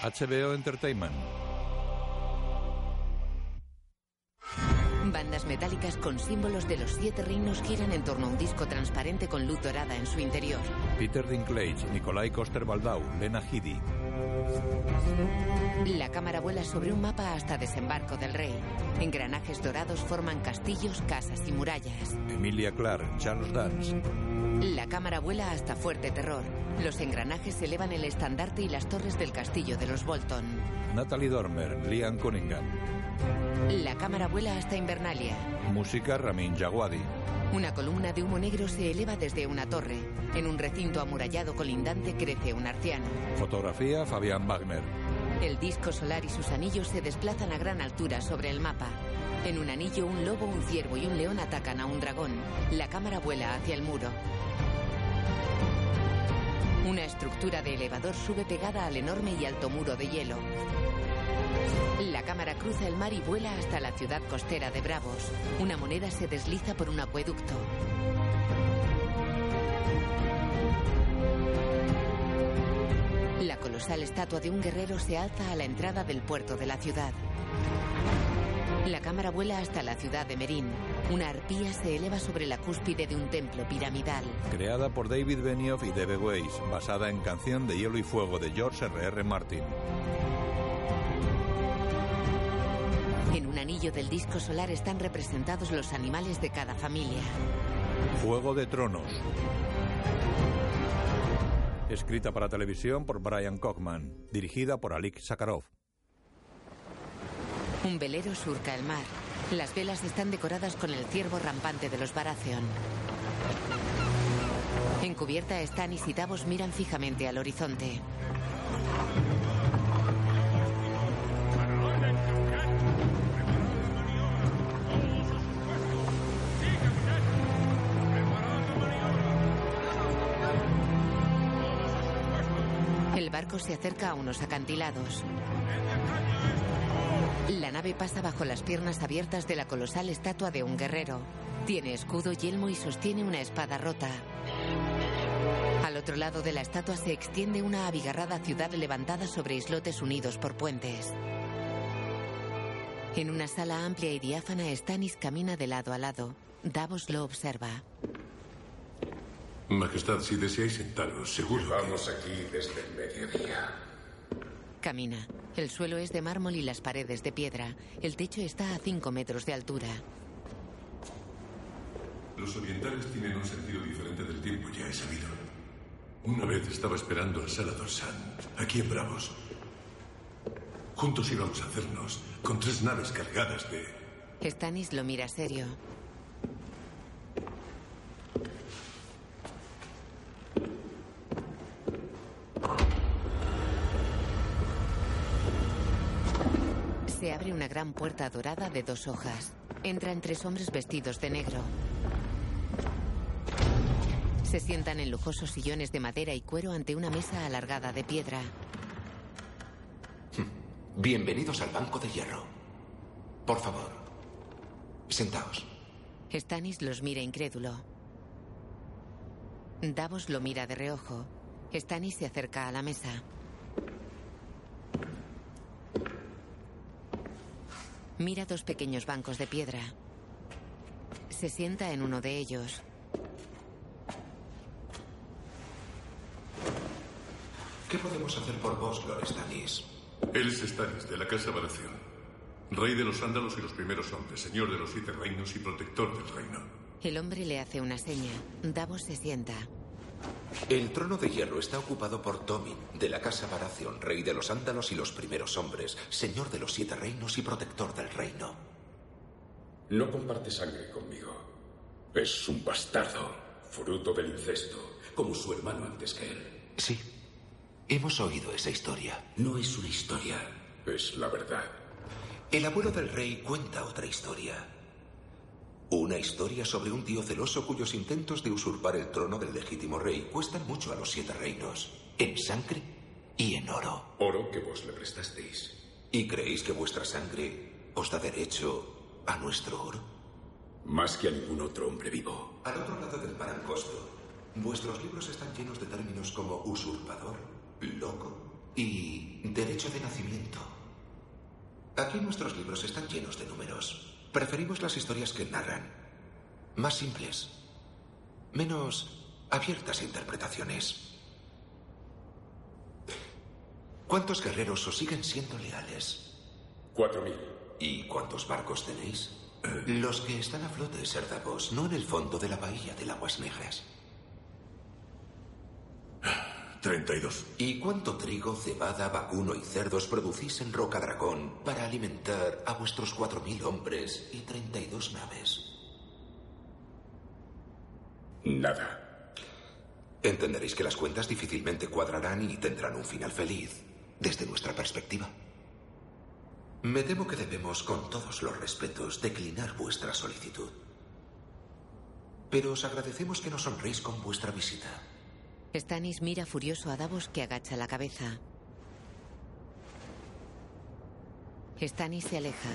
HBO Entertainment. Bandas metálicas con símbolos de los siete reinos giran en torno a un disco transparente con luz dorada en su interior. Peter Dinklage, Nikolai Coster-Waldau, Lena Headey. La cámara vuela sobre un mapa hasta Desembarco del Rey. Engranajes dorados forman castillos, casas y murallas. Emilia Clarke, Charles Dance. La cámara vuela hasta Fuerte Terror. Los engranajes elevan el estandarte y las torres del castillo de los Bolton. Natalie Dormer, Liam Cunningham. La cámara vuela hasta Invernalia. Música Ramin Djawadi. Una columna de humo negro se eleva desde una torre. En un recinto amurallado colindante crece un arciano. Fotografía Fabián Wagner. El disco solar y sus anillos se desplazan a gran altura sobre el mapa. En un anillo, un lobo, un ciervo y un león atacan a un dragón. La cámara vuela hacia el muro. Una estructura de elevador sube pegada al enorme y alto muro de hielo. La cámara cruza el mar y vuela hasta la ciudad costera de Bravos. Una moneda se desliza por un acueducto. La colosal estatua de un guerrero se alza a la entrada del puerto de la ciudad. La cámara vuela hasta la ciudad de Merín. Una arpía se eleva sobre la cúspide de un templo piramidal. Creada por David Benioff y Debe Weiss, basada en Canción de Hielo y Fuego de George R.R. Martin. En un anillo del disco solar están representados los animales de cada familia. Juego de Tronos. Escrita para televisión por Brian Cockman, dirigida por Alik Sakharov. Un velero surca el mar. Las velas están decoradas con el ciervo rampante de los Baratheon. En cubierta, Stannis y Davos miran fijamente al horizonte. Se acerca a unos acantilados. La nave pasa bajo las piernas abiertas de la colosal estatua de un guerrero. Tiene escudo, yelmo y sostiene una espada rota. Al otro lado de la estatua se extiende una abigarrada ciudad levantada sobre islotes unidos por puentes. En una sala amplia y diáfana, Stannis camina de lado a lado. Davos lo observa. Majestad, si deseáis sentaros, seguro. Vamos aquí desde el mediodía. Camina. El suelo es de mármol y las paredes de piedra. El techo está a 5 metros de altura. Los orientales tienen un sentido diferente del tiempo, ya he sabido. Una vez estaba esperando a Salador San, aquí en Bravos. Juntos íbamos a hacernos con tres naves cargadas de... Stannis lo mira serio. Se abre una gran puerta dorada de dos hojas. Entran tres hombres vestidos de negro. Se sientan en lujosos sillones de madera y cuero ante una mesa alargada de piedra. Bienvenidos al Banco de Hierro. Por favor, sentaos. Stannis los mira incrédulo. Davos lo mira de reojo. Stannis se acerca a la mesa. Mira dos pequeños bancos de piedra. Se sienta en uno de ellos. ¿Qué podemos hacer por vos, Lord Stannis? Él es Stannis, de la Casa Baratheon. Rey de los Ándalos y los primeros hombres, señor de los siete reinos y protector del reino. El hombre le hace una seña. Davos se sienta. El trono de hierro está ocupado por Tomin, de la Casa Baratheon, rey de los Ándalos y los primeros hombres, señor de los siete reinos y protector del reino. No comparte sangre conmigo. Es un bastardo, fruto del incesto, como su hermano antes que él. Sí, hemos oído esa historia. No es una historia, es la verdad. El abuelo del rey cuenta otra historia. Una historia sobre un tío celoso cuyos intentos de usurpar el trono del legítimo rey cuestan mucho a los siete reinos, en sangre y en oro. Oro que vos le prestasteis. ¿Y creéis que vuestra sangre os da derecho a nuestro oro? Más que a ningún otro hombre vivo. Al otro lado del mar angosto, vuestros libros están llenos de términos como usurpador, loco y Derecho de nacimiento. Aquí nuestros libros están llenos de números. Preferimos las historias que narran. Más simples. Menos abiertas a interpretaciones. ¿Cuántos guerreros os siguen siendo leales? Cuatro mil. ¿Y cuántos barcos tenéis? Los que están a flote, Ser Davos, no en el fondo de la bahía de Aguas Negras. 32. ¿Y cuánto trigo, cebada, vacuno y cerdos producís en Roca Dragón para alimentar a vuestros 4.000 hombres y 32 naves? Nada. Entenderéis que las cuentas difícilmente cuadrarán y tendrán un final feliz, desde nuestra perspectiva. Me temo que debemos, con todos los respetos, declinar vuestra solicitud. Pero os agradecemos que nos honréis con vuestra visita. Stannis mira furioso a Davos que agacha la cabeza. Stannis se aleja.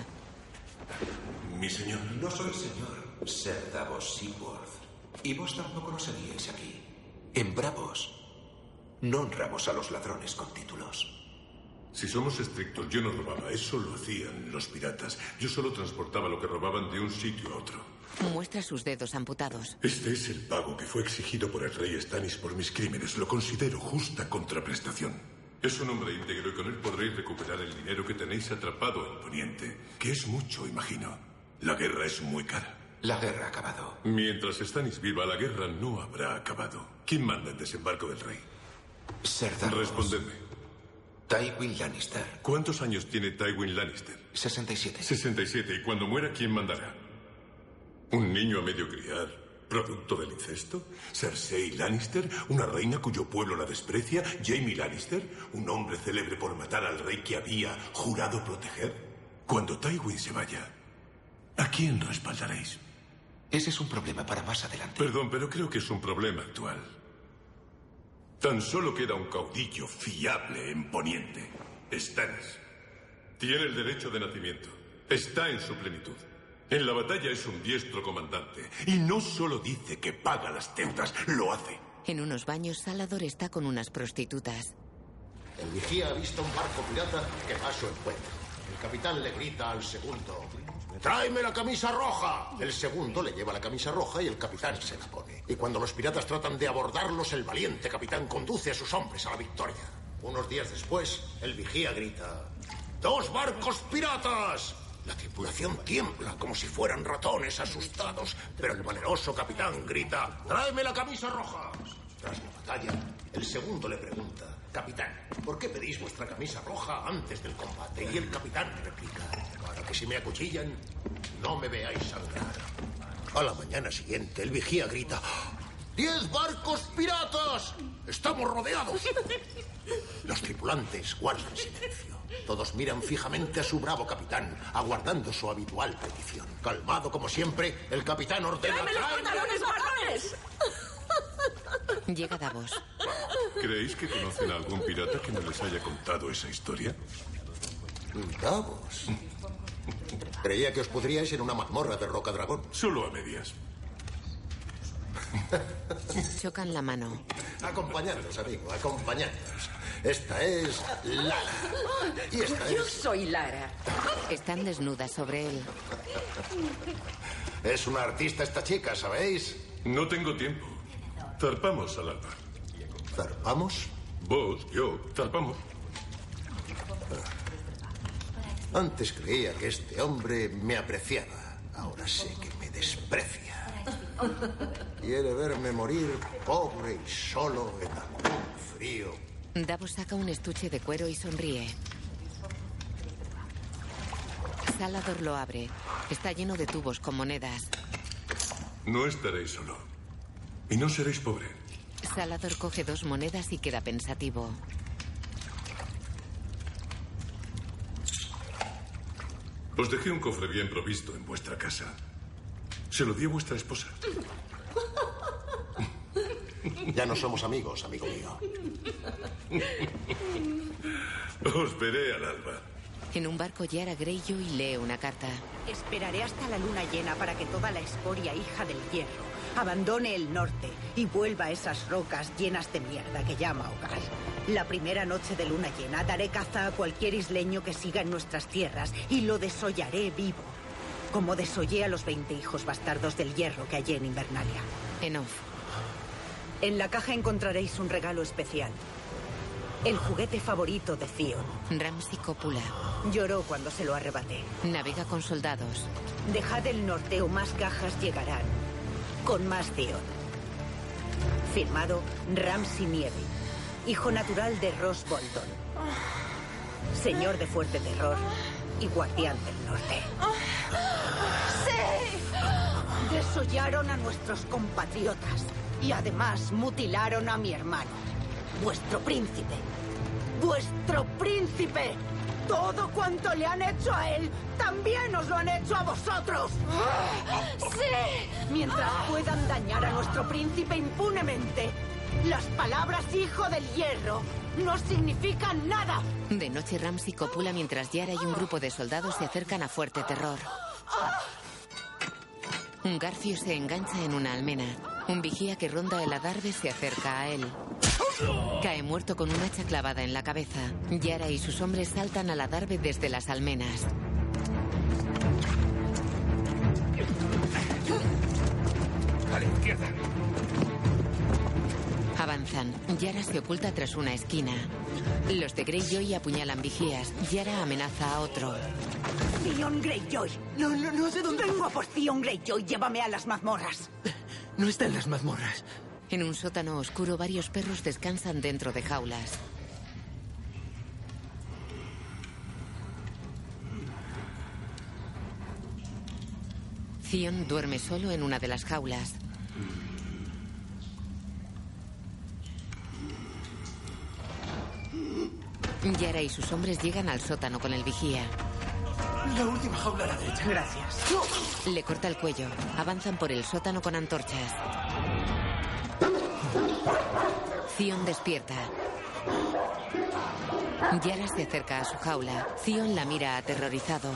Mi señor. No soy señor Ser Davos Seaworth. Y vos tampoco lo seríais aquí. En Bravos no honramos a los ladrones con títulos. Si somos estrictos, yo no robaba. Eso lo hacían los piratas. Yo solo transportaba lo que robaban de un sitio a otro. Muestra sus dedos amputados. Este es el pago que fue exigido por el rey Stannis por mis crímenes. Lo considero justa contraprestación. Es un hombre íntegro y con él podréis recuperar el dinero que tenéis atrapado en Poniente, que es mucho, imagino. La guerra es muy cara. La guerra ha acabado. Mientras Stannis viva, la guerra no habrá acabado. ¿Quién manda el desembarco del rey? Ser Davos. Respondedme. Tywin Lannister. ¿Cuántos años tiene Tywin Lannister? 67. 67. ¿Y cuando muera, quién mandará? ¿Un niño a medio criar? ¿Producto del incesto? ¿Cersei Lannister? ¿Una reina cuyo pueblo la desprecia? ¿Jamie Lannister? ¿Un hombre célebre por matar al rey que había jurado proteger? Cuando Tywin se vaya, ¿a quién respaldaréis? Ese es un problema para más adelante. Perdón, pero creo que es un problema actual. Tan solo queda un caudillo fiable en Poniente. Stannis. Tiene el derecho de nacimiento. Está en su plenitud. En la batalla es un diestro comandante. Y no solo dice que paga las deudas, lo hace. En unos baños, Salador está con unas prostitutas. El vigía ha visto un barco pirata que va a su encuentro. El capitán le grita al segundo: ¡Tráeme la camisa roja! El segundo le lleva la camisa roja y el capitán se la pone. Y cuando los piratas tratan de abordarlos, el valiente capitán conduce a sus hombres a la victoria. Unos días después, el vigía grita: ¡Dos barcos piratas! La tripulación tiembla como si fueran ratones asustados, pero el valeroso capitán grita: ¡Tráeme la camisa roja! Tras la batalla, el segundo le pregunta: Capitán, ¿por qué pedís vuestra camisa roja antes del combate? Y el capitán replica: Para que si me acuchillan, no me veáis sangrar. A la mañana siguiente, el vigía grita: ¡Diez barcos piratas! ¡Estamos rodeados! Los tripulantes guardan silencio. Todos miran fijamente a su bravo capitán, aguardando su habitual petición. Calmado como siempre, el capitán ordena... ¡Tráeme los "Tráeme pantalones marrones! Llega Davos. ¿Creéis que conocen a algún pirata que no les haya contado esa historia? Davos. Creía que os podríais en una mazmorra de Roca Dragón. Solo a medias. Chocan la mano. Acompañadnos, amigo, acompañadnos. Esta es Lara. Y esta Yo es... soy Lara. Están desnudas sobre él. Es una artista esta chica, ¿sabéis? No tengo tiempo. Zarpamos al alba. ¿Zarpamos? Vos, yo, zarpamos. Antes creía que este hombre me apreciaba. Ahora sé que me desprecia. Quiere verme morir pobre y solo en algún frío. Davos saca un estuche de cuero y sonríe. Salador lo abre. Está lleno de tubos con monedas. No estaréis solo. Y no seréis pobre. Salador coge dos monedas y queda pensativo. Os dejé un cofre bien provisto en vuestra casa. Se lo di a vuestra esposa. Ya no somos amigos, amigo mío. Os veré al alba. En un barco Yara Greyjoy lee una carta. Esperaré hasta la luna llena para que toda la escoria hija del hierro Abandone el norte y vuelva a esas rocas llenas de mierda que llama hogar. La primera noche de luna llena daré caza a cualquier isleño que siga en nuestras tierras y lo desollaré vivo. Como desollé a los 20 hijos bastardos del hierro que hallé en Invernalia. En off. En la caja encontraréis un regalo especial. El juguete favorito de Theon. Ramsey copula. Lloró cuando se lo arrebaté. Navega con soldados. Dejad el norte o más cajas llegarán. Con más Theon. Firmado Ramsey Nieve. Hijo natural de Ross Bolton. Señor de fuerte terror y guardián del norte. ¡Sí! Desollaron a nuestros compatriotas y además mutilaron a mi hermano. Vuestro príncipe. ¡Vuestro príncipe! Todo cuanto le han hecho a él, también os lo han hecho a vosotros. ¡Sí! Mientras puedan dañar a nuestro príncipe impunemente, las palabras hijo del hierro no significan nada. De noche Ramsey copula mientras Yara y un grupo de soldados se acercan a Fuerte Terror. Un garfio se engancha en una almena. Un vigía que ronda el adarve se acerca a él. Cae muerto con un hacha clavada en la cabeza. Yara y sus hombres saltan al adarve desde las almenas. A la izquierda. Avanzan. Yara se oculta tras una esquina. Los de Greyjoy apuñalan vigías. Yara amenaza a otro. Theon Greyjoy. No, no, no sé dónde. Vengo a por Theon Greyjoy. Llévame a las mazmorras. No está en las mazmorras. En un sótano oscuro varios perros descansan dentro de jaulas. Theon duerme solo en una de las jaulas. Yara y sus hombres llegan al sótano con el vigía. La última jaula a la derecha. Gracias. Le corta el cuello. Avanzan por el sótano con antorchas. Theon despierta. Yara se acerca a su jaula. Theon la mira aterrorizado.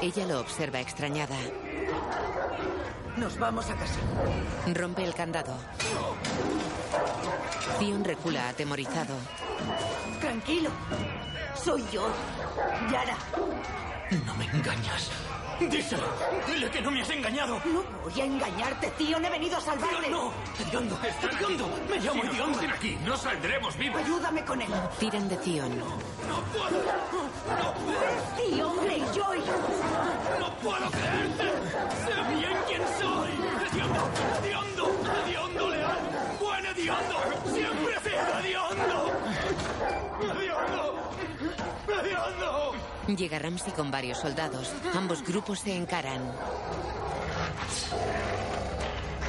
Ella lo observa extrañada. Nos vamos a casa. Rompe el candado. Theon recula atemorizado. Tranquilo. Soy yo. Yara. No me engañas. Díselo. Dile que no me has engañado. No voy a engañarte, tío. He venido a salvarte. No. Hediondo. Hediondo. Me llamo Hediondo. de aquí, no saldremos vivos. Ayúdame con él. Tiran de Theon. No puedo. No puedo. Tío Greyjoy. No puedo creerte. Sé bien quién soy. Hediondo. Hediondo. Hediondo leal. Buen Hediondo. Siempre he sido Hediondo. Hediondo. Hediondo. Llega Ramsey con varios soldados. Ambos grupos se encaran.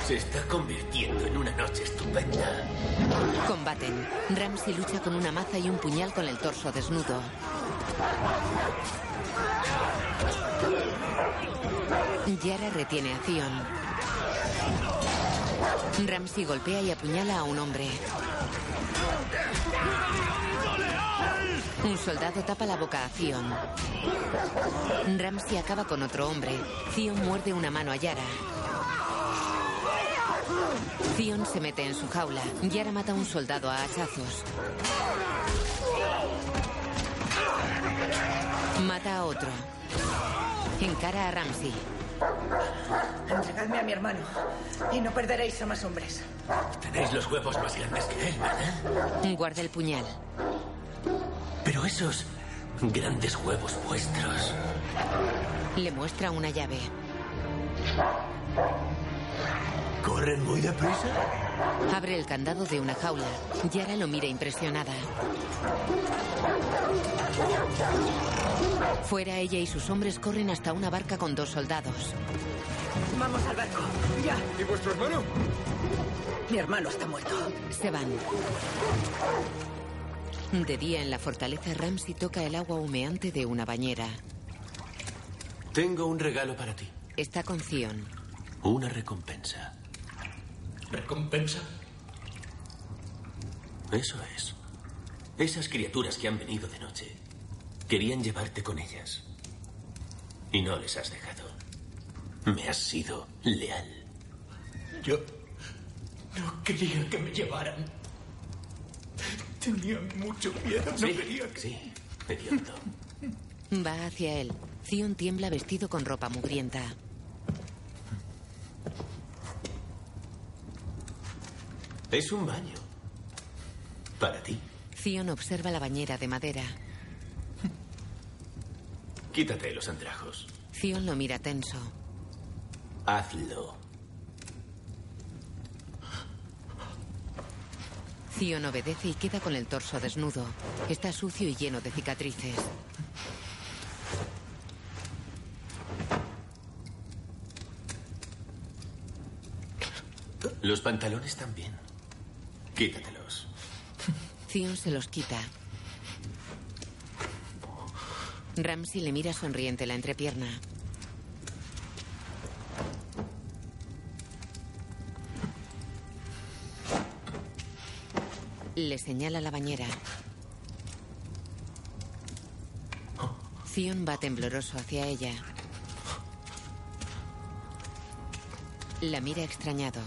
Se está convirtiendo en una noche estupenda. Combaten. Ramsey lucha con una maza y un puñal con el torso desnudo. Yara retiene a Theon. Ramsey golpea y apuñala a un hombre. Un soldado tapa la boca a Theon. Ramsey acaba con otro hombre. Theon muerde una mano a Yara. Theon se mete en su jaula. Yara mata a un soldado a hachazos. Mata a otro. Encara a Ramsey. Entregadme a mi hermano. Y no perderéis a más hombres. Tenéis los huevos más grandes que él, ¿verdad? Guarda el puñal. Pero esos grandes huevos vuestros. Le muestra una llave. ¿Corren muy deprisa? Abre el candado de una jaula. Yara lo mira impresionada. Fuera ella y sus hombres corren hasta una barca con dos soldados. Vamos al barco. Ya. ¿Y vuestro hermano? Mi hermano está muerto. Se van. De día en la fortaleza, Ramsey toca el agua humeante de una bañera. Tengo un regalo para ti. Está con Zion. Una recompensa. ¿Recompensa? Eso es. Esas criaturas que han venido de noche querían llevarte con ellas. Y no les has dejado. Me has sido leal. Yo no quería que me llevaran. Tenía mucho miedo. No Sí, quería que... sí, hediondo. Va hacia él. Zion tiembla vestido con ropa mugrienta. Es un baño. Para ti. Zion observa la bañera de madera. Quítate los andrajos. Zion lo mira tenso. Hazlo. Zion obedece y queda con el torso desnudo. Está sucio y lleno de cicatrices. Los pantalones también. Quítatelos. Se los quita. Ramsey le mira sonriente la entrepierna. Le señala la bañera. Zion va tembloroso hacia ella. La mira extrañado.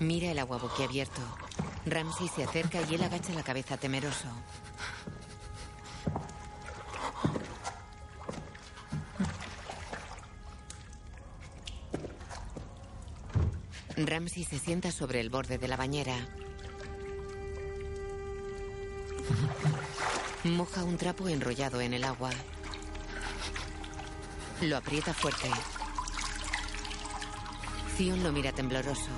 Mira el agua boquiabierto. Ramsey se acerca y él agacha la cabeza temeroso. Ramsey se sienta sobre el borde de la bañera. Moja un trapo enrollado en el agua. Lo aprieta fuerte. Zion lo mira tembloroso.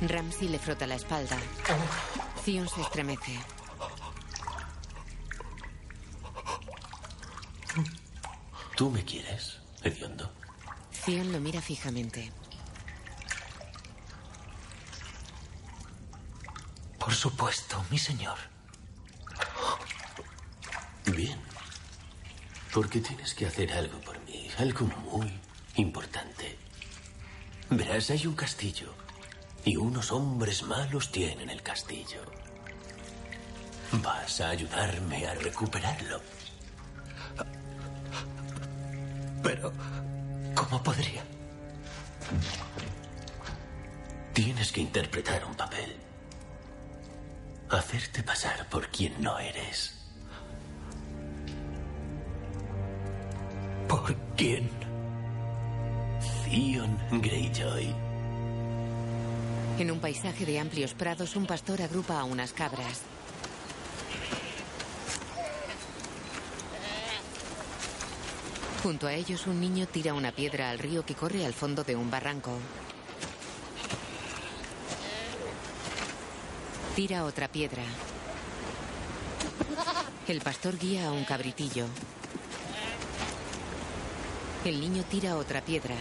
Ramsey le frota la espalda. Zion se estremece. ¿Tú me quieres, hediondo? Zion lo mira fijamente. Por supuesto, mi señor. Bien. Porque tienes que hacer algo por mí. Algo muy importante. Verás, hay un castillo. Y unos hombres malos tienen el castillo. Vas a ayudarme a recuperarlo. Pero, ¿cómo podría? Tienes que interpretar un papel. Hacerte pasar por quien no eres. ¿Por quién? Theon Greyjoy. En un paisaje de amplios prados, un pastor agrupa a unas cabras. Junto a ellos, un niño tira una piedra al río que corre al fondo de un barranco. Tira otra piedra. El pastor guía a un cabritillo. El niño tira otra piedra.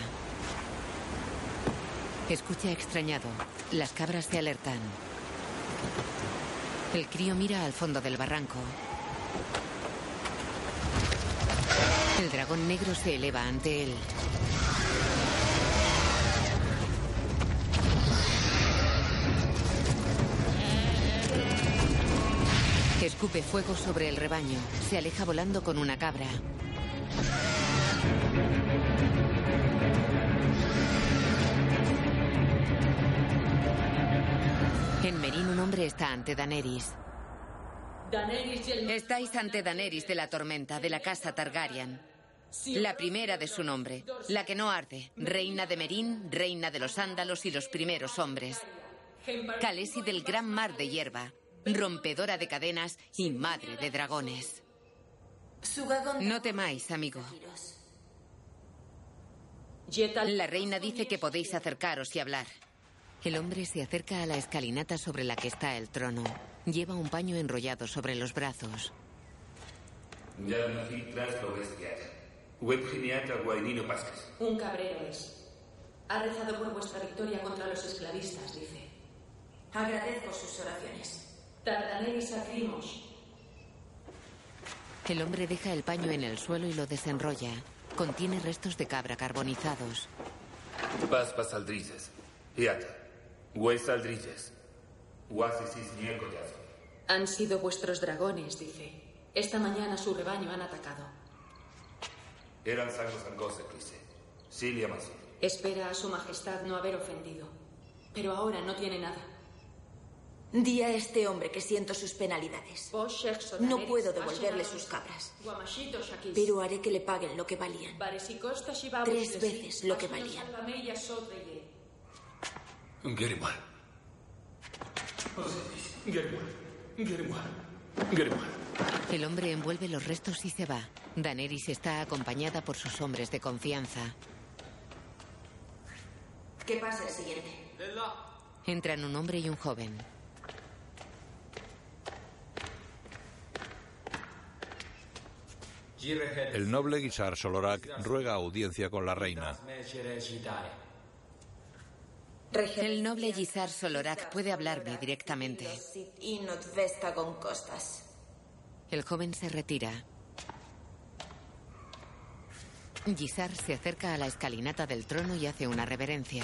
Escucha extrañado. Las cabras se alertan. El crío mira al fondo del barranco. El dragón negro se eleva ante él. Escupe fuego sobre el rebaño. Se aleja volando con una cabra. En Merín un hombre está ante Daenerys. Estáis ante Daenerys de la tormenta, de la casa Targaryen. La primera de su nombre, la que no arde, reina de Merín, reina de los ándalos y los primeros hombres. Khaleesi del gran mar de hierba, rompedora de cadenas y madre de dragones. No temáis, amigo. La reina dice que podéis acercaros y hablar. El hombre se acerca a la escalinata sobre la que está el trono. Lleva un paño enrollado sobre los brazos. Un cabrero es. Ha rezado por vuestra victoria contra los esclavistas, dice. Agradezco sus oraciones. Tardanéis a Crimos. El hombre deja el paño en el suelo y lo desenrolla. Contiene restos de cabra carbonizados. Paz pasaldrices. Yata. Huesaldrices. Guasisis niecollazo. Han sido vuestros dragones, dice. Esta mañana su rebaño han atacado. Eran sangos angose, dice. Silia. Espera a su majestad no haber ofendido. Pero ahora no tiene nada. Di a este hombre que siento sus penalidades. No puedo devolverle sus cabras. Pero haré que le paguen lo que valían. Tres veces lo que valían. Gerimal. Gerimal. Gerimal. Gerimal. El hombre envuelve los restos y se va. Daenerys está acompañada por sus hombres de confianza. ¿Qué pasa el siguiente? Entran un hombre y un joven. El noble Guisar Solorak ruega audiencia con la reina. El noble Gisar Solorak puede hablarme directamente. El joven se retira. Gisar se acerca a la escalinata del trono y hace una reverencia.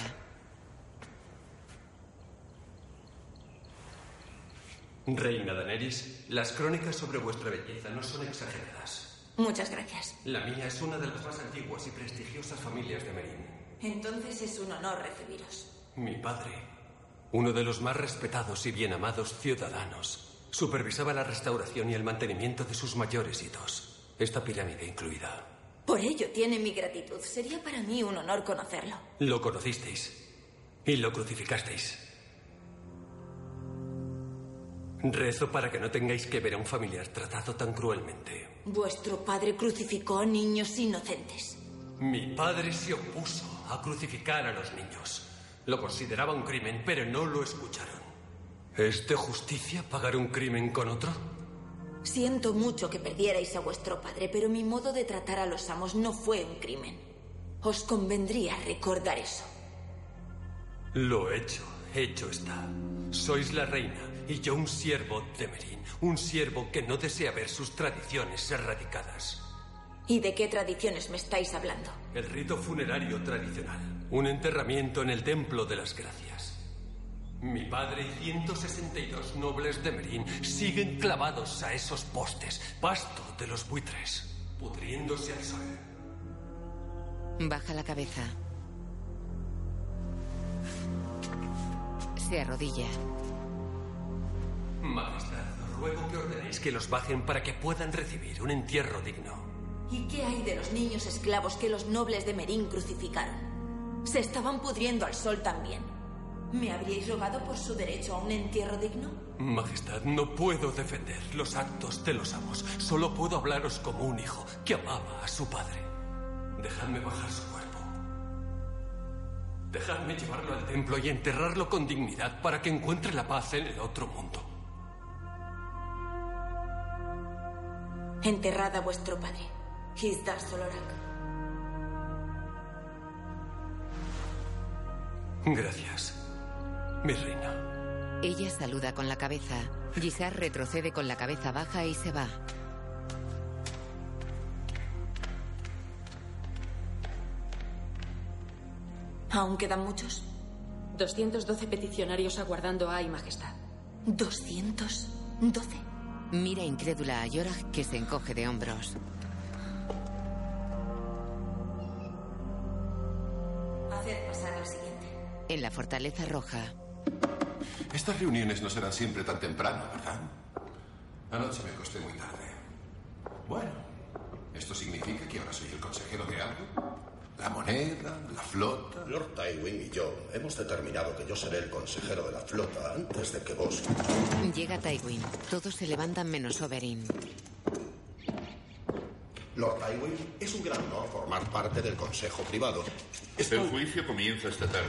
Reina Daenerys, las crónicas sobre vuestra belleza no son exageradas. Muchas gracias. La mía es una de las más antiguas y prestigiosas familias de Merín. Entonces es un honor recibiros. Mi padre, uno de los más respetados y bien amados ciudadanos, supervisaba la restauración y el mantenimiento de sus mayores hitos, esta pirámide incluida. Por ello tiene mi gratitud. Sería para mí un honor conocerlo. Lo conocisteis y lo crucificasteis. Rezo para que no tengáis que ver a un familiar tratado tan cruelmente. Vuestro padre crucificó a niños inocentes. Mi padre se opuso a crucificar a los niños. Lo consideraba un crimen, pero no lo escucharon. ¿Es de justicia pagar un crimen con otro? Siento mucho que perdierais a vuestro padre, pero mi modo de tratar a los amos no fue un crimen. Os convendría recordar eso. Lo hecho, hecho está. Sois la reina y yo un siervo de Merín, un siervo que no desea ver sus tradiciones erradicadas. ¿Y de qué tradiciones me estáis hablando? El rito funerario tradicional, un enterramiento en el Templo de las Gracias. Mi padre y 162 nobles de Merín siguen clavados a esos postes, pasto de los buitres, pudriéndose al sol. Baja la cabeza. Se arrodilla. Majestad, ruego que ordenéis que los bajen para que puedan recibir un entierro digno. ¿Y qué hay de los niños esclavos que los nobles de Merín crucificaron? Se estaban pudriendo al sol también. ¿Me habríais rogado por su derecho a un entierro digno? Majestad, no puedo defender los actos de los amos. Solo puedo hablaros como un hijo que amaba a su padre. Dejadme bajar su cuerpo. Dejadme llevarlo al templo y enterrarlo con dignidad para que encuentre la paz en el otro mundo. Enterrad a vuestro padre, Hizdar Solorak. Gracias, mi reina. Ella saluda con la cabeza. Gisar retrocede con la cabeza baja y se va. ¿Aún quedan muchos? 212 peticionarios aguardando a Ay Majestad. ¿212? Mira incrédula a Yorah que se encoge de hombros. Haced pasar al siguiente. En la fortaleza roja. Estas reuniones no serán siempre tan temprano, ¿verdad? Anoche me acosté muy tarde. Bueno, ¿esto significa que ahora soy el consejero de algo? ¿La moneda? ¿La flota? Lord Tywin y yo hemos determinado que yo seré el consejero de la flota antes de que vos. Llega Tywin. Todos se levantan menos Oberyn. Lord Tywin, es un gran honor formar parte del consejo privado. El juicio comienza esta tarde.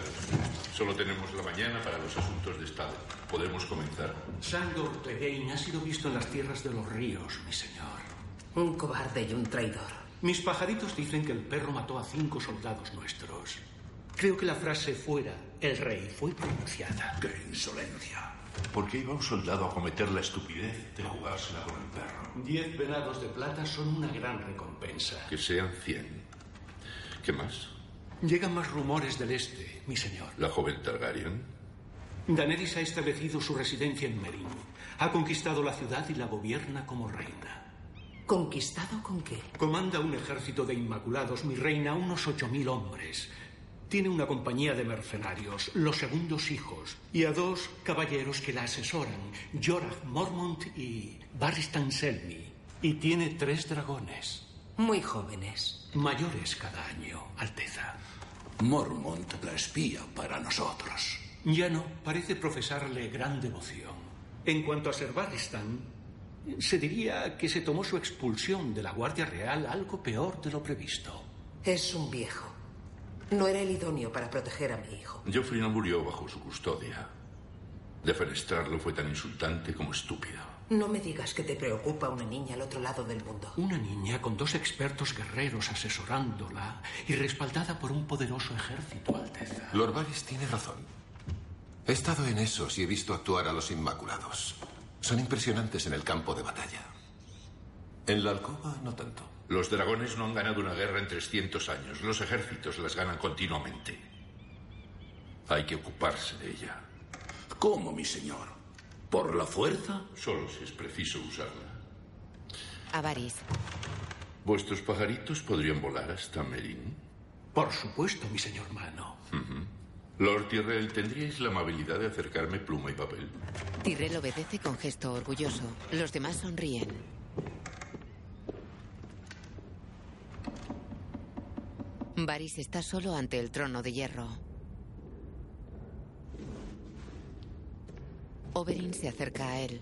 Solo tenemos la mañana para los asuntos de Estado. Podemos comenzar. Sandor Clegane ha sido visto en las tierras de los ríos, mi señor. Un cobarde y un traidor. Mis pajaritos dicen que el perro mató a cinco soldados nuestros. Creo que la frase fuera el rey fue pronunciada. ¡Qué insolencia! ¿Por qué iba un soldado a cometer la estupidez de jugársela con el perro? Diez venados de plata son una gran recompensa. Que sean cien. ¿Qué más? Llegan más rumores del este, mi señor. ¿La joven Targaryen? Daenerys ha establecido su residencia en Meereen. Ha conquistado la ciudad y la gobierna como reina. ¿Conquistado con qué? Comanda un ejército de inmaculados, mi reina, unos ocho mil hombres. Tiene una compañía de mercenarios, los segundos hijos, y a dos caballeros que la asesoran, Jorah Mormont y Barristan Selmy. Y tiene tres dragones. Muy jóvenes. Mayores cada año, Alteza. Mormont la espía para nosotros. Ya no, parece profesarle gran devoción. En cuanto a Ser Barristan, se diría que se tomó su expulsión de la Guardia Real algo peor de lo previsto. Es un viejo. No era el idóneo para proteger a mi hijo. Joffrey no murió bajo su custodia. Defenestrarlo fue tan insultante como estúpido. No me digas que te preocupa una niña al otro lado del mundo. Una niña con dos expertos guerreros asesorándola y respaldada por un poderoso ejército, Alteza. Lord Varys tiene razón. He estado en esos y he visto actuar a los Inmaculados. Son impresionantes en el campo de batalla. En la alcoba, no tanto. Los dragones no han ganado una guerra en 300 años. Los ejércitos las ganan continuamente. Hay que ocuparse de ella. ¿Cómo, mi señor? ¿Por la fuerza? Solo si es preciso usarla. Avaris. ¿Vuestros pajaritos podrían volar hasta Merín? Por supuesto, mi señor Mano. Lord Tyrell, ¿tendríais la amabilidad de acercarme pluma y papel? Tyrell obedece con gesto orgulloso. Los demás sonríen. Varys está solo ante el trono de hierro. Oberyn se acerca a él.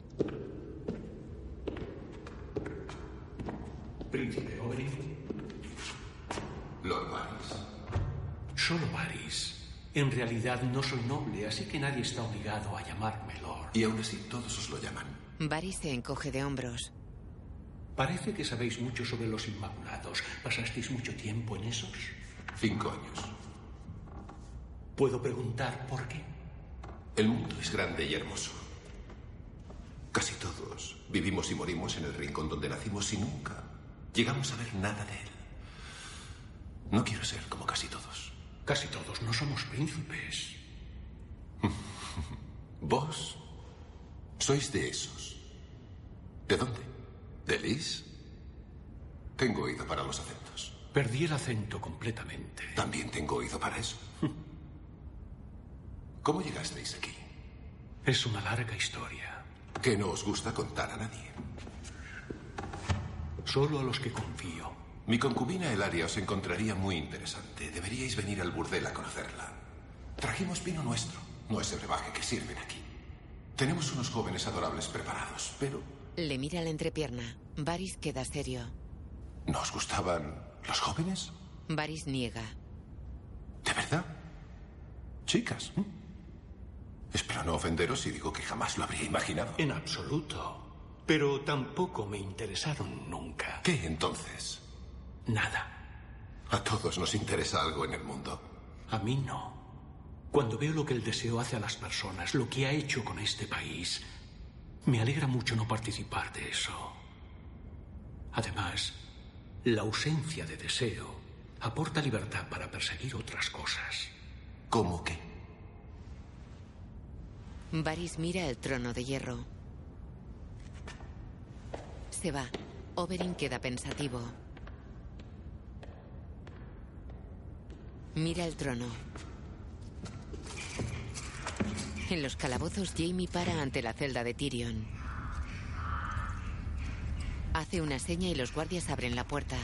Príncipe Oberyn. Lord Varys. Solo Varys. En realidad no soy noble, así que nadie está obligado a llamarme Lord. Y aún así todos os lo llaman. Varys se encoge de hombros. Parece que sabéis mucho sobre los Inmaculados. ¿Pasasteis mucho tiempo en esos? Cinco años. ¿Puedo preguntar por qué? El mundo es grande y hermoso. Casi todos vivimos y morimos en el rincón donde nacimos y nunca llegamos a ver nada de él. No quiero ser como casi todos. Casi todos no somos príncipes. Vos sois de esos. ¿De dónde? ¿De Lis? Tengo oído para los acentos. Perdí el acento completamente. También tengo oído para eso. ¿Cómo llegasteis aquí? Es una larga historia. Que no os gusta contar a nadie. Solo a los que confío. Mi concubina Elaria os encontraría muy interesante. Deberíais venir al burdel a conocerla. Trajimos vino nuestro, no ese brebaje que sirven aquí. Tenemos unos jóvenes adorables preparados, pero Le mira la entrepierna. Varys queda serio. ¿no os gustaban los jóvenes? Varys niega. ¿De verdad? Chicas. ¿m? Espero no ofenderos si digo que jamás lo habría imaginado. En absoluto. Pero tampoco me interesaron nunca. ¿Qué entonces? Nada. A todos nos interesa algo en el mundo. A mí no. Cuando veo lo que el deseo hace a las personas, lo que ha hecho con este país, me alegra mucho no participar de eso. Además, la ausencia de deseo aporta libertad para perseguir otras cosas. ¿Cómo qué? Varys mira el trono de hierro. Se va. Oberyn queda pensativo. Mira el trono. En los calabozos, Jamie para ante la celda de Tyrion. Hace una seña y los guardias abren la puerta.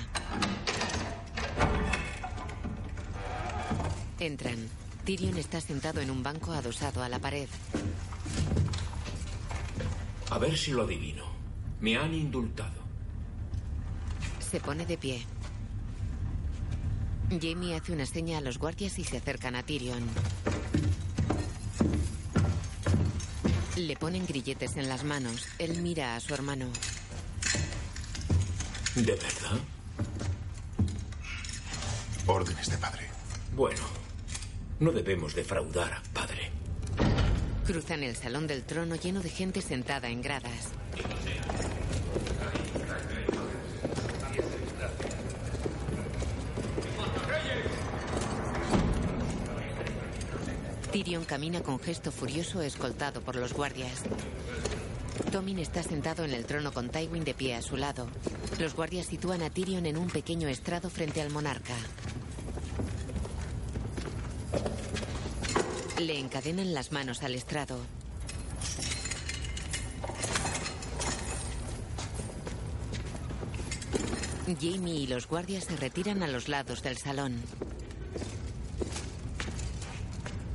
Entran. Tyrion está sentado en un banco adosado a la pared. A ver si lo adivino. Me han indultado. Se pone de pie. Jamie hace una seña a los guardias y se acercan a Tyrion. Le ponen grilletes en las manos. Él mira a su hermano. ¿De verdad? Órdenes de padre. Bueno, no debemos defraudar, padre. Cruzan el salón del trono lleno de gente sentada en gradas. Tyrion camina con gesto furioso escoltado por los guardias. Tommen está sentado en el trono con Tywin de pie a su lado. Los guardias sitúan a Tyrion en un pequeño estrado frente al monarca. Le encadenan las manos al estrado. Jamie y los guardias se retiran a los lados del salón.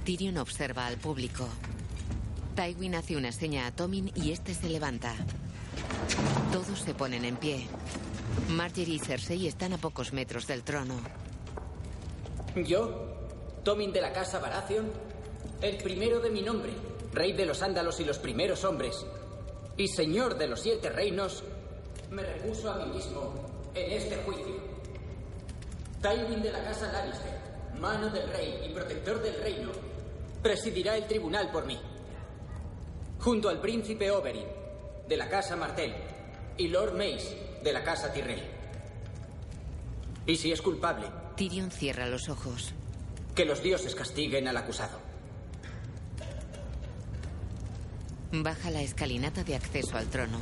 Tyrion observa al público. Tywin hace una seña a Tommen y este se levanta. Todos se ponen en pie. Marjorie y Cersei están a pocos metros del trono. Yo, Tommen de la casa Baratheon, el primero de mi nombre, rey de los Ándalos y los primeros hombres, y señor de los siete reinos, me recuso a mí mismo en este juicio. Tywin de la casa Lannister, mano del rey y protector del reino, presidirá el tribunal por mí. Junto al príncipe Oberyn, de la casa Martell, y Lord Mace, de la casa Tyrell. Y si es culpable. Tyrion cierra los ojos. Que los dioses castiguen al acusado. Baja la escalinata de acceso al trono.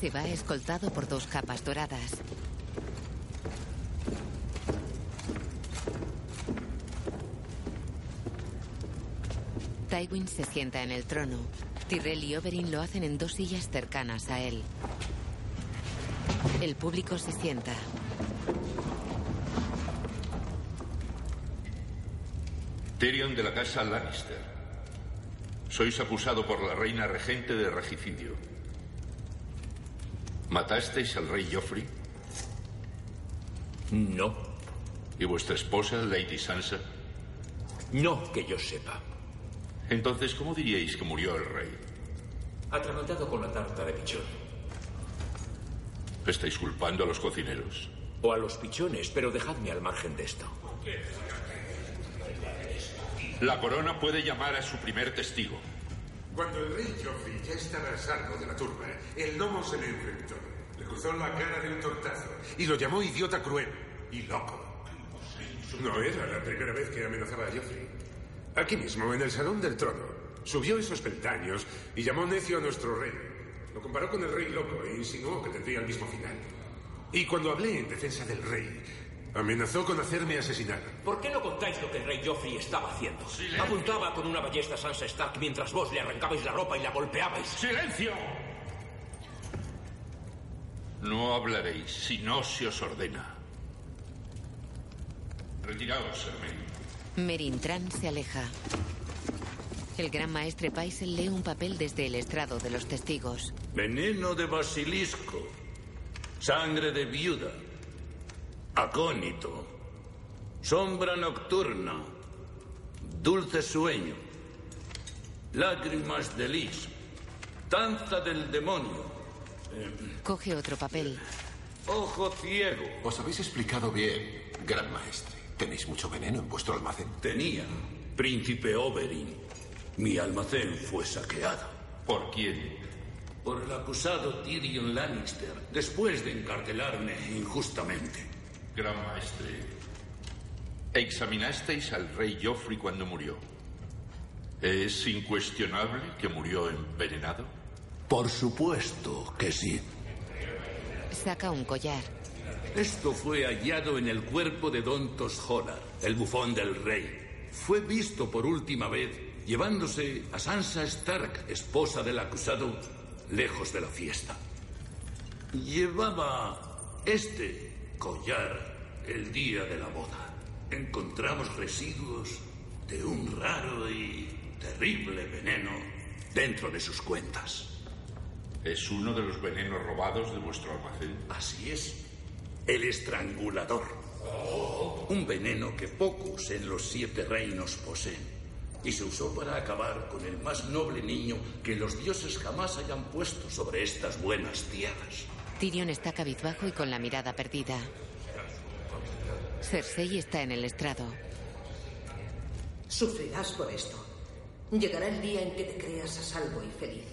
Se va escoltado por dos capas doradas. Tywin se sienta en el trono. Tyrell y Oberyn lo hacen en dos sillas cercanas a él. El público se sienta. Tyrion de la casa Lannister. Sois acusado por la reina regente de regicidio. ¿Matasteis al rey Joffrey? No. ¿Y vuestra esposa, Lady Sansa? No que yo sepa. Entonces, ¿cómo diríais que murió el rey? Atragantado con la tarta de pichón. ¿Estáis culpando a los cocineros? O a los pichones, pero dejadme al margen de esto. La corona puede llamar a su primer testigo. Cuando el rey Joffrey ya estaba a salvo de la turba, el gnomo se le enfrentó. Le cruzó la cara de un tortazo y lo llamó idiota cruel y loco. No era la primera vez que amenazaba a Joffrey. Aquí mismo, en el Salón del Trono, subió esos peldaños y llamó necio a nuestro rey. Lo comparó con el rey loco e insinuó que tendría el mismo final. Y cuando hablé en defensa del rey, amenazó con hacerme asesinar. ¿Por qué no contáis lo que el rey Joffrey estaba haciendo? Apuntaba con una ballesta a Sansa Stark mientras vos le arrancabais la ropa y la golpeabais. ¡Silencio! No hablaréis si no se os ordena. Retiraos, Hermen. Merintran se aleja. El gran maestre Paisel lee un papel desde el estrado de los testigos. Veneno de basilisco. Sangre de viuda. Acónito. Sombra nocturna. Dulce sueño. Lágrimas de lis. Danza del demonio. Coge otro papel. Ojo ciego. Os habéis explicado bien, gran maestre. ¿Tenéis mucho veneno en vuestro almacén? Tenía. Príncipe Oberyn. Mi almacén fue saqueado. ¿Por quién? Por el acusado Tyrion Lannister, después de encarcelarme injustamente. Gran maestre, ¿examinasteis al rey Joffrey cuando murió? ¿Es incuestionable que murió envenenado? Por supuesto que sí. Saca un collar. Esto fue hallado en el cuerpo de Don Tosholar, el bufón del rey. Fue visto por última vez llevándose a Sansa Stark, esposa del acusado, lejos de la fiesta. Llevaba este collar el día de la boda. Encontramos residuos de un raro y terrible veneno dentro de sus cuentas. ¿Es uno de los venenos robados de vuestro almacén? Así es. El estrangulador. Un veneno que pocos en los siete reinos poseen. Y se usó para acabar con el más noble niño que los dioses jamás hayan puesto sobre estas buenas tierras. Tyrion está cabizbajo y con la mirada perdida. Cersei está en el estrado. Sufrirás por esto. Llegará el día en que te creas a salvo y feliz.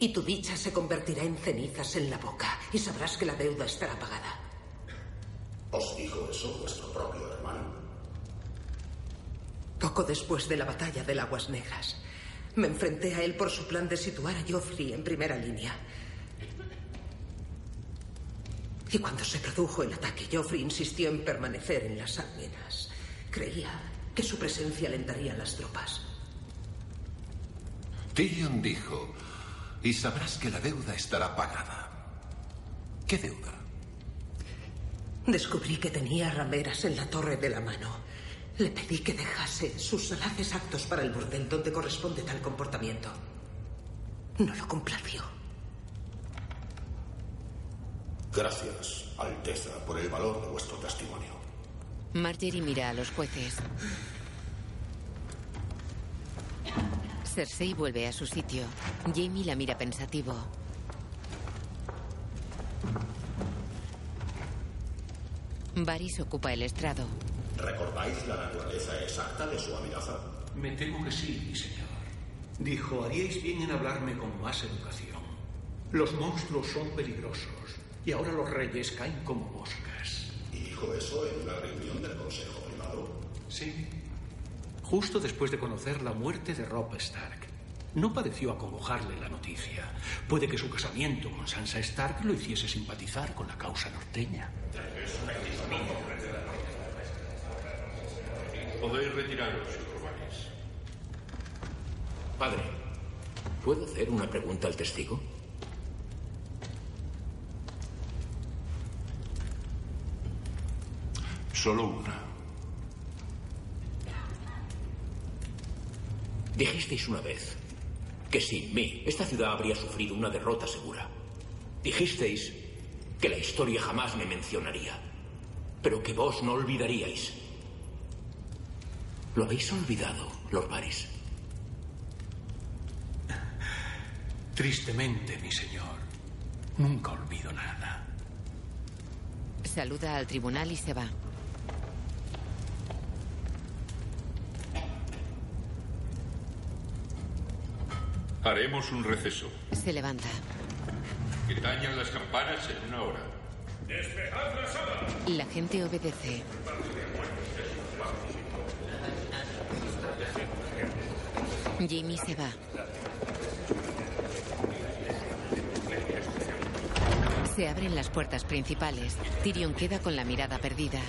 Y tu dicha se convertirá en cenizas en la boca y sabrás que la deuda estará pagada. ¿Os dijo eso vuestro propio hermano? Poco después de la batalla de Aguas Negras, me enfrenté a él por su plan de situar a Joffrey en primera línea. Y cuando se produjo el ataque, Joffrey insistió en permanecer en las almenas. Creía que su presencia alentaría a las tropas. Tyrion dijo, y sabrás que la deuda estará pagada. ¿Qué deuda? Descubrí que tenía rameras en la torre de la mano. Le pedí que dejase sus salaces actos para el burdel donde corresponde tal comportamiento. No lo complació. Gracias, Alteza, por el valor de vuestro testimonio. Marjorie mira a los jueces. Cersei vuelve a su sitio. Jamie la mira pensativo. Varys ocupa el estrado. ¿Recordáis la naturaleza exacta de su amenaza? Me temo que sí, mi señor. Dijo, haríais bien en hablarme con más educación. Los monstruos son peligrosos y ahora los reyes caen como moscas. ¿Y dijo eso en una reunión del Consejo Privado? Sí. Justo después de conocer la muerte de Robb Stark. No pareció acongojarle la noticia. Puede que su casamiento con Sansa Stark lo hiciese simpatizar con la causa norteña. Podéis retiraros, Varys. Padre, ¿puedo hacer una pregunta al testigo? Solo una. Dijisteis una vez que sin mí esta ciudad habría sufrido una derrota segura. Dijisteis que la historia jamás me mencionaría, pero que vos no olvidaríais. Lo habéis olvidado, Lord Varys. Tristemente, mi señor, nunca olvido nada. Saluda al tribunal y se va. Haremos un receso. Se levanta. Que tañan las campanas en una hora. ¡Despejad la sala! La gente obedece. Jamie se va. Se abren las puertas principales. Tyrion queda con la mirada perdida.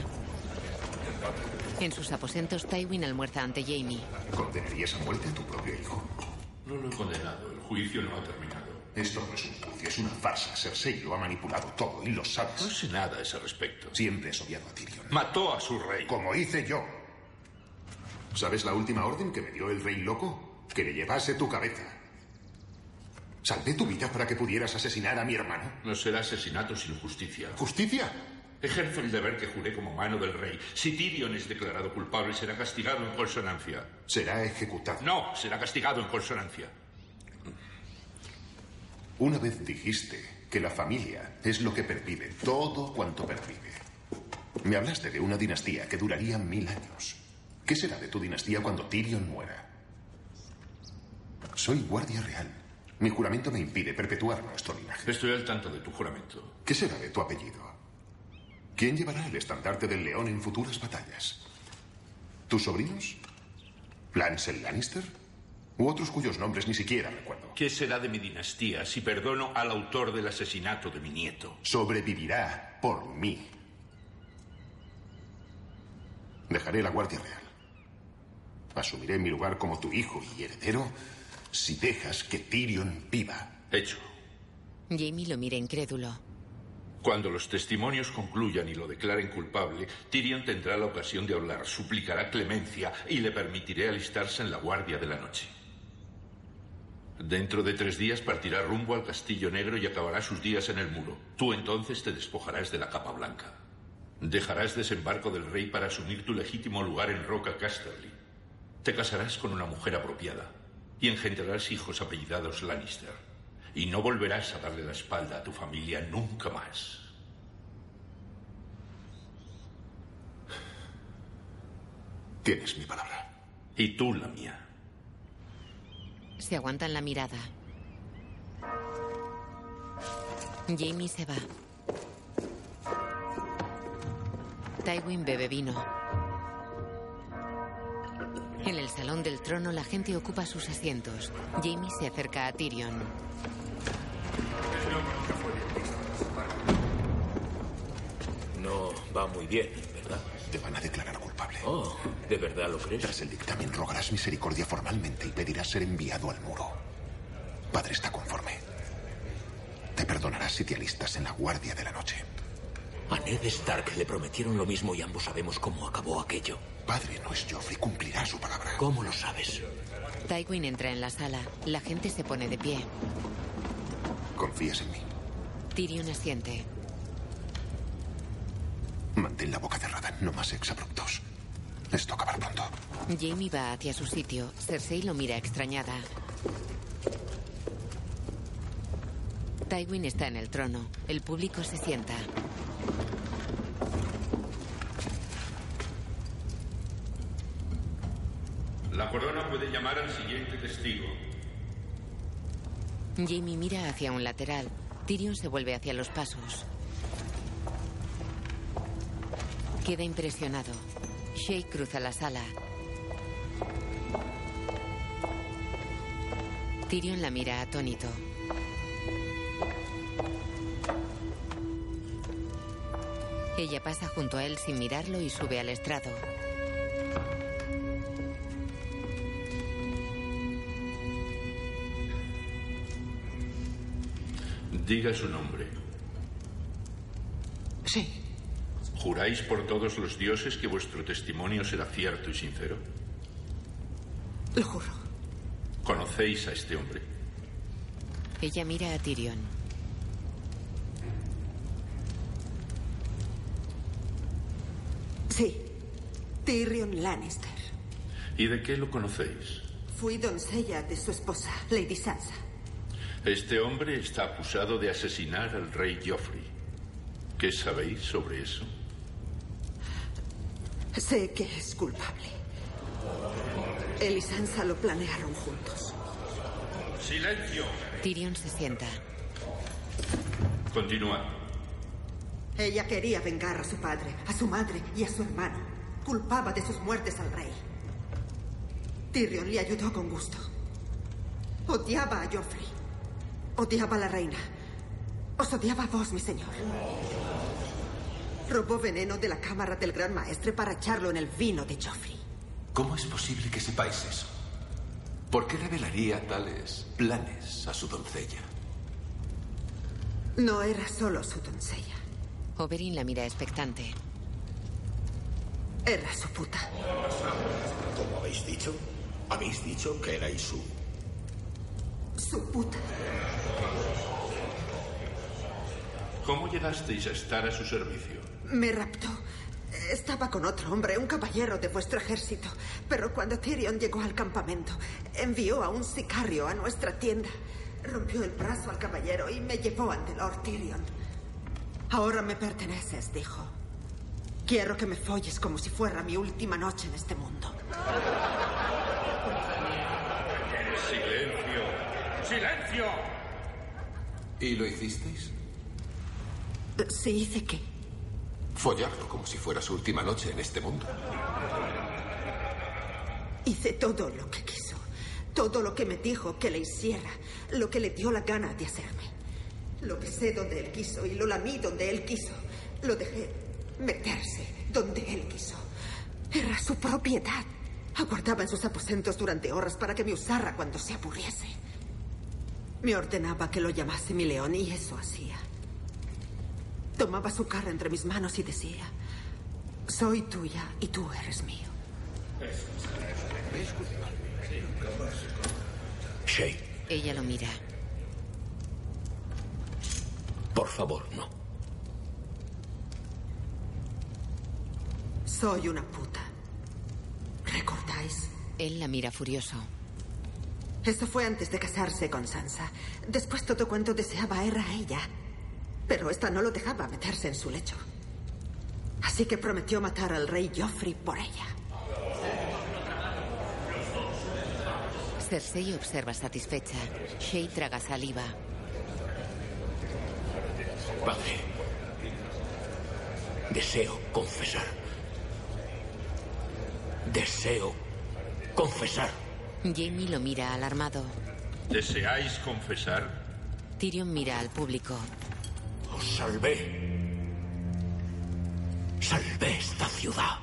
En sus aposentos, Tywin almuerza ante Jamie. ¿Condenarías a muerte a tu propio hijo? No lo he condenado. El juicio no ha terminado. Esto no es un juicio, es una farsa. Cersei lo ha manipulado todo y lo sabes. No sé nada a ese respecto. Siempre has odiado a Tyrion. Mató a su rey. Como hice yo. ¿Sabes la última orden que me dio el rey loco? Que le llevase tu cabeza. Salvé tu vida para que pudieras asesinar a mi hermano. No será asesinato sin justicia. ¿Justicia? Ejerzo el deber que juré como mano del rey. Si Tyrion es declarado culpable, será castigado en consonancia. Será ejecutado. No, será castigado en consonancia. Una vez dijiste que la familia es lo que pervive, todo cuanto pervive. Me hablaste de una dinastía que duraría mil años. ¿Qué será de tu dinastía cuando Tyrion muera? Soy guardia real. Mi juramento me impide perpetuar nuestro linaje. Estoy al tanto de tu juramento. ¿Qué será de tu apellido? ¿Quién llevará el estandarte del león en futuras batallas? ¿Tus sobrinos? ¿Lancel Lannister? ¿U otros cuyos nombres ni siquiera recuerdo? ¿Qué será de mi dinastía si perdono al autor del asesinato de mi nieto? Sobrevivirá por mí. Dejaré la Guardia Real. Asumiré mi lugar como tu hijo y heredero si dejas que Tyrion viva. Hecho. Jamie lo mira incrédulo. Cuando los testimonios concluyan y lo declaren culpable, Tyrion tendrá la ocasión de hablar, suplicará clemencia y le permitiré alistarse en la Guardia de la Noche. Dentro de tres días partirá rumbo al Castillo Negro y acabará sus días en el muro. Tú entonces te despojarás de la capa blanca. Dejarás desembarco del rey para asumir tu legítimo lugar en Roca Casterly. Te casarás con una mujer apropiada y engendrarás hijos apellidados Lannister. Y no volverás a darle la espalda a tu familia nunca más. Tienes mi palabra. Y tú la mía. Se aguantan la mirada. Jamie se va. Tywin bebe vino. En el salón del trono la gente ocupa sus asientos. Jamie se acerca a Tyrion. No va muy bien, ¿verdad? Te van a declarar culpable. Oh, ¿de verdad lo crees? Tras el dictamen rogarás misericordia formalmente y pedirás ser enviado al muro. Padre está conforme. Te perdonarás si te alistas en la guardia de la noche. A Ned Stark le prometieron lo mismo y ambos sabemos cómo acabó aquello. Padre no es Joffrey, cumplirá su palabra. ¿Cómo lo sabes? Tywin entra en la sala. La gente se pone de pie. ¿Confías en mí? Tyrion asiente. Mantén la boca cerrada, no más exabruptos. Esto acabará pronto. Jamie va hacia su sitio. Cersei lo mira extrañada. Tywin está en el trono. El público se sienta. La corona puede llamar al siguiente testigo. Jamie mira hacia un lateral. Tyrion se vuelve hacia los pasos. Queda impresionado. Shay cruza la sala. Tyrion la mira atónito. Ella pasa junto a él sin mirarlo y sube al estrado. Diga su nombre. Sí. ¿Juráis por todos los dioses que vuestro testimonio será cierto y sincero? Lo juro. ¿Conocéis a este hombre? Ella mira a Tyrion. Sí. Tyrion Lannister. ¿Y de qué lo conocéis? Fui doncella de su esposa, Lady Sansa. Este hombre está acusado de asesinar al rey Joffrey. ¿Qué sabéis sobre eso? Sé que es culpable. Él y Sansa lo planearon juntos. ¡Silencio! Tyrion se sienta. Continuad. Ella quería vengar a su padre, a su madre y a su hermano. Culpaba de sus muertes al rey. Tyrion le ayudó con gusto. Odiaba a Joffrey. Odiaba a la reina. Os odiaba a vos, mi señor. Robó veneno de la cámara del gran maestre para echarlo en el vino de Joffrey. ¿Cómo es posible que sepáis eso? ¿Por qué revelaría tales planes a su doncella? No era solo su doncella. Oberyn la mira expectante. Era su puta. ¿Cómo habéis dicho? Habéis dicho que erais su... Su puta. ¿Cómo llegasteis a estar a su servicio? Me raptó. Estaba con otro hombre, un caballero de vuestro ejército. Pero cuando Tyrion llegó al campamento, envió a un sicario a nuestra tienda. Rompió el brazo al caballero y me llevó ante Lord Tyrion. Ahora me perteneces, dijo. Quiero que me folles como si fuera mi última noche en este mundo. ¡Silencio! ¡Silencio! ¿Y lo hicisteis? ¿Sí hice qué? Follarlo como si fuera su última noche en este mundo. Hice todo lo que quiso. Todo lo que me dijo que le hiciera. Lo que le dio la gana de hacerme. Lo besé donde él quiso y lo lamí donde él quiso. Lo dejé meterse donde él quiso. Era su propiedad. Aguardaba en sus aposentos durante horas para que me usara cuando se aburriese. Me ordenaba que lo llamase mi león y eso hacía. Tomaba su cara entre mis manos y decía, soy tuya y tú eres mío. Shay, Ella lo mira. por favor, no. Soy una puta. ¿Recordáis? Él la mira furioso. Eso fue antes de casarse con Sansa. Después todo cuanto deseaba era ella. Pero esta no lo dejaba meterse en su lecho. Así que prometió matar al rey Joffrey por ella. Cersei observa satisfecha. Shay traga saliva. Padre, Deseo confesar. Deseo confesar. Jamie lo mira alarmado. ¿Deseáis confesar? Tyrion mira al público. Os salvé. Salvé esta ciudad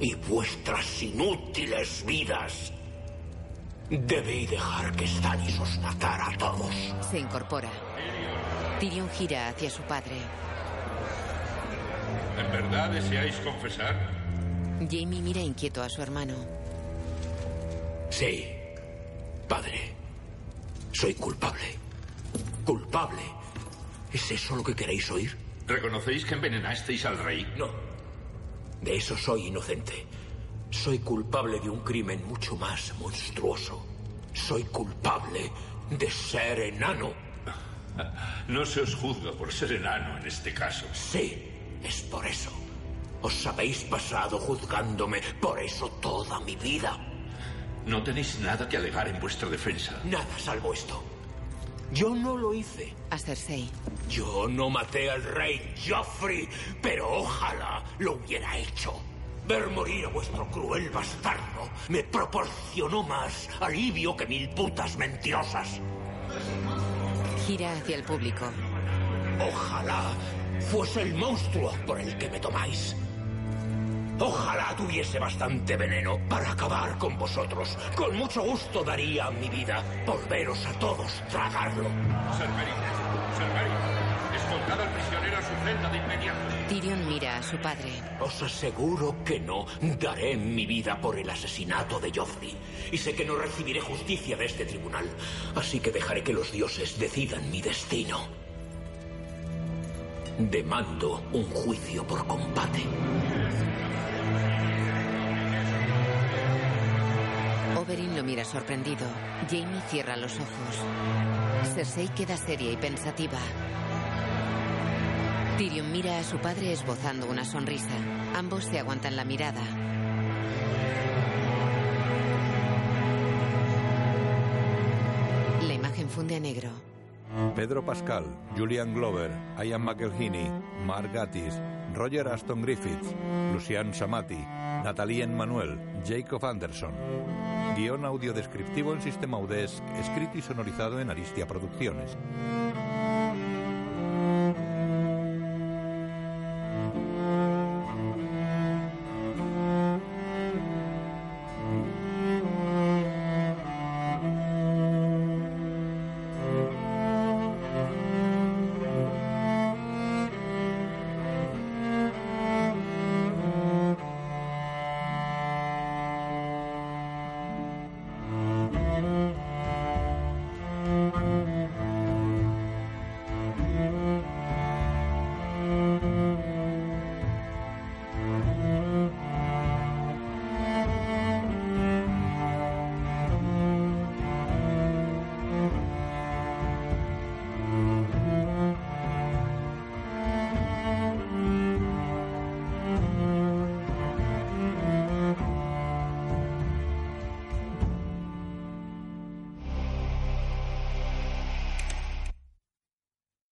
y vuestras inútiles vidas. Debí dejar que Stannis os matara a todos. Se incorpora. Tyrion gira hacia su padre. ¿En verdad deseáis confesar? Jamie mira inquieto a su hermano. Sí, padre. Soy culpable. Culpable. ¿Es eso lo que queréis oír? ¿Reconocéis que envenenasteis al rey? No. De eso soy inocente. Soy culpable de un crimen mucho más monstruoso. Soy culpable de ser enano. No se os juzga por ser enano en este caso. Sí, es por eso. Os habéis pasado juzgándome por eso toda mi vida. No tenéis nada que alegar en vuestra defensa. Nada salvo esto. Yo no lo hice. A Cersei. Yo no maté al rey Joffrey, pero ojalá lo hubiera hecho. Ver morir a vuestro cruel bastardo me proporcionó más alivio que mil putas mentirosas. Gira hacia el público. Ojalá fuese el monstruo por el que me tomáis. Ojalá tuviese bastante veneno para acabar con vosotros. Con mucho gusto daría mi vida por veros a todos tragarlo. Ser Ser Escoltad al prisionero a su celda de inmediato. Tyrion mira a su padre. Os aseguro que no daré mi vida por el asesinato de Joffrey. Y sé que no recibiré justicia de este tribunal. Así que dejaré que los dioses decidan mi destino. Demando un juicio por combate. Oberyn lo mira sorprendido. Jamie cierra los ojos. Cersei queda seria y pensativa. Tyrion mira a su padre esbozando una sonrisa. Ambos se aguantan la mirada. La imagen funde a negro. Pedro Pascal, Julian Glover, Ian McElhinney, Mark Gatiss, Roger Aston Griffiths, Lucian Samati, Natalie Manuel, Jacob Anderson. Guión audiodescriptivo en sistema UDESC, escrito y sonorizado en Aristia Producciones.